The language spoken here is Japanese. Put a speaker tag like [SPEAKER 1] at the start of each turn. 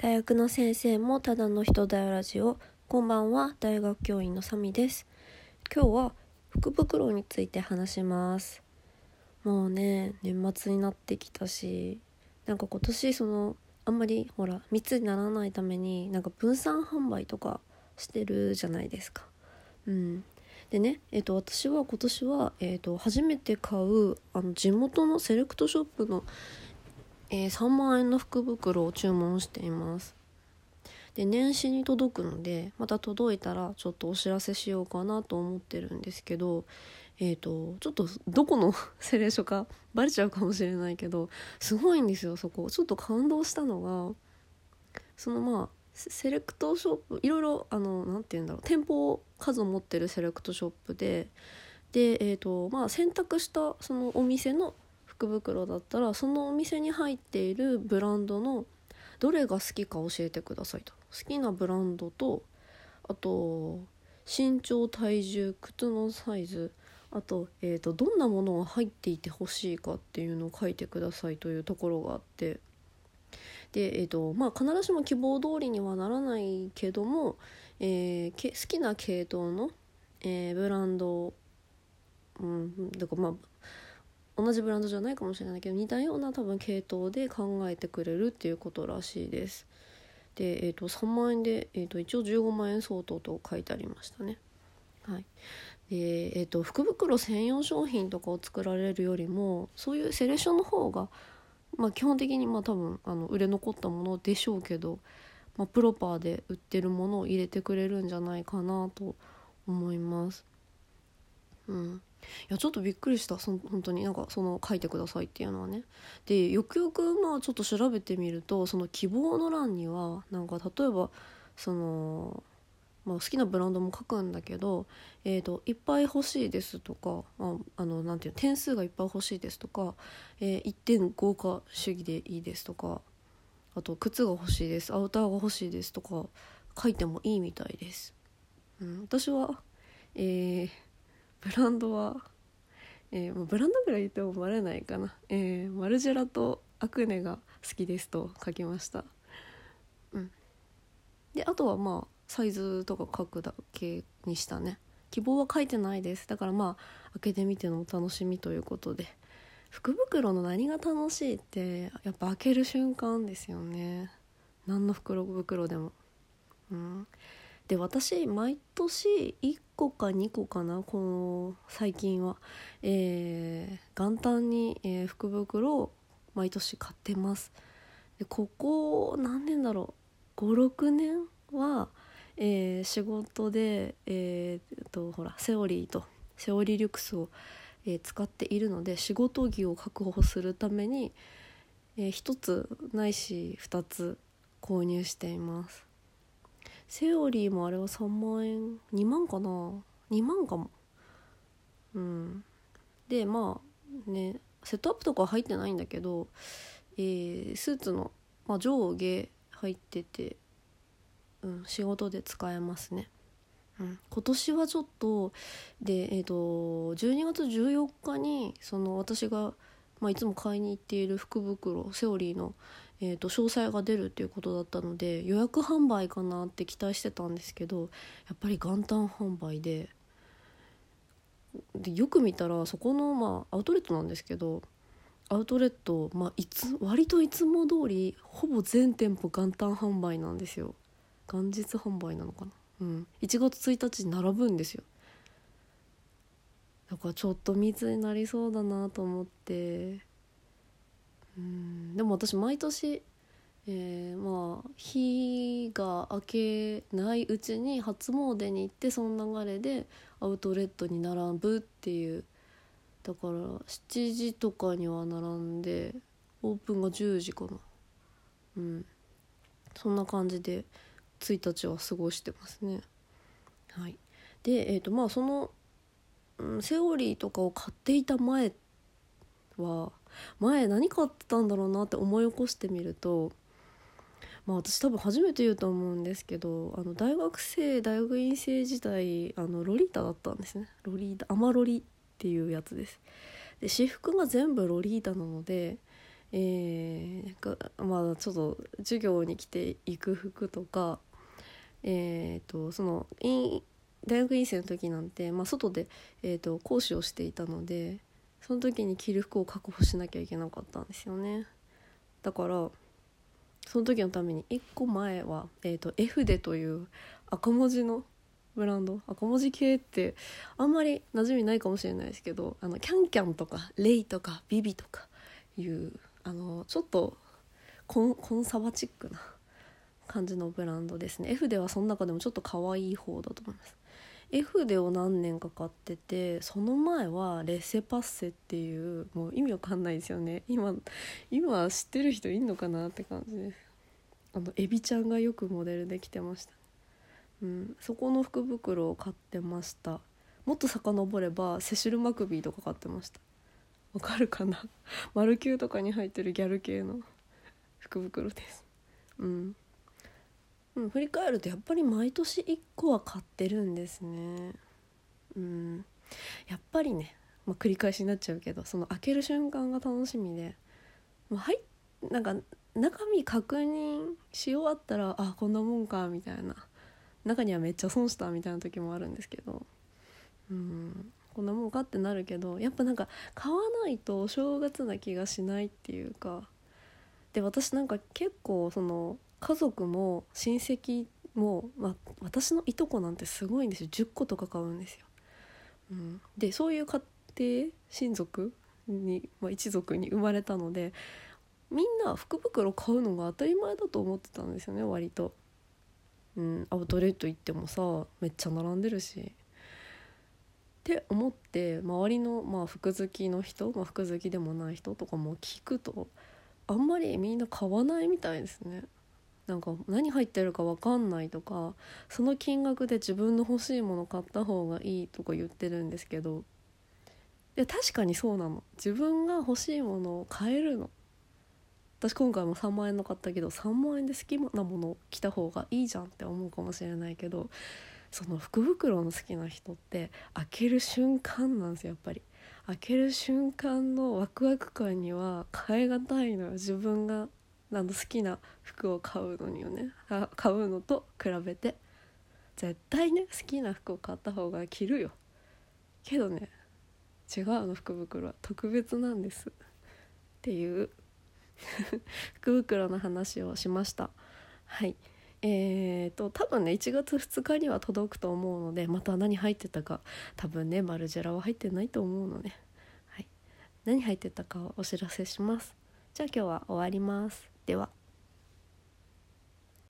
[SPEAKER 1] 大学の先生もただの人だよラジオ。こんばんは大学教員のサミです。今日は福袋について話します。もうね年末になってきたしなんか今年そのあんまりほら密にならないためになんか分散販売とかしてるじゃないですか。うん。でね、えー、と私は今年は、えー、と初めて買うあの地元のセレクトショップの、えー、3万円の福袋を注文しています。で年始に届くのでまた届いたらちょっとお知らせしようかなと思ってるんですけどえーと、ちょっとどこの セレショかバレちゃうかもしれないけどすごいんですよそこ。ちょっと感動したのがそのまあセレクトショップいろいろあの何て言うんだろう店舗数を持ってるセレクトショップでで、えーとまあ、選択したそのお店の福袋だったらそのお店に入っているブランドのどれが好きか教えてくださいと。好きなブランドとあと身長体重靴のサイズあと,、えーと、どんなものが入っていてほしいかっていうのを書いてくださいというところがあって。で、えーとまあ、必ずしも希望通りにはならないけども、えー、け好きな系統の、えー、ブランド、うん、だからまあ同じブランドじゃないかもしれないけど似たような多分系統で考えてくれるっていうことらしいです。で、えーと、3万円で、えーと、一応15万円相当と書いてありましたね。はい、で、えーと、福袋専用商品とかを作られるよりもそういうセレクションの方が、まあ、基本的にまあ多分あの売れ残ったものでしょうけど、まあ、プロパーで売ってるものを入れてくれるんじゃないかなと思います。うん、いやちょっとびっくりした。そ本当に。なんかその書いてくださいっていうのはね。でよくよくまあちょっと調べてみるとその希望の欄にはなんか例えばその、まあ、好きなブランドも書くんだけど、えーと、いっぱい欲しいですとか、あ、あのなんていう点数がいっぱい欲しいですとか、えー、1点豪華主義でいいですとかあと靴が欲しいですアウターが欲しいですとか書いてもいいみたいです。うん、私はえーブランドは、えー、もうブランドぐらい言ってもバレないかな、えー、マルジェラとアクネが好きですと書きました。うん。であとはまあサイズとか書くだけにしたね。希望は書いてないです。だからまあ開けてみてのお楽しみということで。福袋の何が楽しいってやっぱ開ける瞬間ですよね。何の袋袋でも。うん。で私毎年1個か2個かなこの最近は、えー、元旦に、えー、福袋を毎年買ってます。でここ何年だろう。56年は、えー、仕事で、えー、とほらセオリーとセオリーリュックスを、えー、使っているので仕事着を確保するために、えー、1つないし2つ購入しています。セオリーもあれは3万円？2万かな？2万かも。うん。でまあねセットアップとか入ってないんだけど、えー、スーツの、まあ、上下入ってて、うん、仕事で使えますね、うん、今年はちょっとでえっ、ー、と12月14日にその私が、まあ、いつも買いに行っている福袋セオリーの、えーと、詳細が出るっていうことだったので予約販売かなって期待してたんですけどやっぱり元旦販売ででよく見たらそこの、まあ、アウトレットなんですけどアウトレット、まあ、いつ割といつも通りほぼ全店舗元旦販売なんですよ。元日販売なのかな。うん。1月1日に並ぶんですよ。だからちょっと密になりそうだなと思って。うん。でも私毎年、えー、まあ日が明けないうちに初詣に行ってその流れでアウトレットに並ぶっていう。だから7時とかには並んでオープンが10時かな。うん。そんな感じで1日は過ごしてますね。はい。でえっ、ー、とまあその、うん、セオリーとかを買っていた前っては前何買ってたんだろうなって思い起こしてみるとまあ私多分初めて言うと思うんですけどあの大学生大学院生時代あのロリータだったんですね。ロリータアマロリっていうやつです。で私服が全部ロリータなので、えー、まあちょっと授業に来ていく服とかえーと、その大学院生の時なんて、まあ、外で、えーと、講師をしていたのでその時に着る服を確保しなきゃいけなかったんですよね。だからその時のために1個前は、えーと、と F でという赤文字のブランド赤文字系ってあんまり馴染みないかもしれないですけどあのキャンキャンとかレイとかビビとかいうあのちょっとコンコンサバチックな感じのブランドですね。F ではその中でもちょっと可愛い方だと思います。F でを何年か買っててその前はレセパッセっていうもう意味わかんないですよね。今今知ってる人いんのかなって感じ。ですあのエビちゃんがよくモデルできてました。うん、そこの福袋を買ってました。もっと遡ればセシル・マクビーとか買ってました。わかるかな？マルキューとかに入ってるギャル系の福袋です。うん。うん、振り返るとやっぱり毎年1個は買ってるんですね。うん、やっぱりね、まあ、繰り返しになっちゃうけどその開ける瞬間が楽しみで、まあ、はいなんか中身確認し終わったらあこんなもんかみたいな。中にはめっちゃ損したみたいな時もあるんですけど。うん。こんなもんかってなるけどやっぱなんか買わないとお正月な気がしないっていうか。で私なんか結構その家族も親戚も、まあ、私のいとこなんてすごいんですよ10個とか買うんですよ。うん、でそういう家庭親族に、まあ、一族に生まれたのでみんな福袋買うのが当たり前だと思ってたんですよね割と。うん、アウトレット行ってもさめっちゃ並んでるし。って思って周りの、まあ、服好きの人、まあ、服好きでもない人とかも聞くとあんまりみんな買わないみたいですね。なんか何入ってるか分かんないとかその金額で自分の欲しいもの買った方がいいとか言ってるんですけどいや確かにそうなの。自分が欲しいものを買えるの。私今回も3万円の買ったけど3万円で好きなものを着た方がいいじゃんって思うかもしれないけどその福袋の好きな人って開ける瞬間なんですよやっぱり。開ける瞬間のワクワク感には変え難いのよ。自分があの好きな服を買うのによね。買うのと比べて。絶対ね好きな服を買った方が着るよ。けどね違うの福袋は特別なんです。っていう。福袋の話をしました。はい。えーと多分ね1月2日には届くと思うのでまた何入ってたか多分ねマルジェラは入ってないと思うので、はい、何入ってたかをお知らせします。じゃあ今日は終わります。では。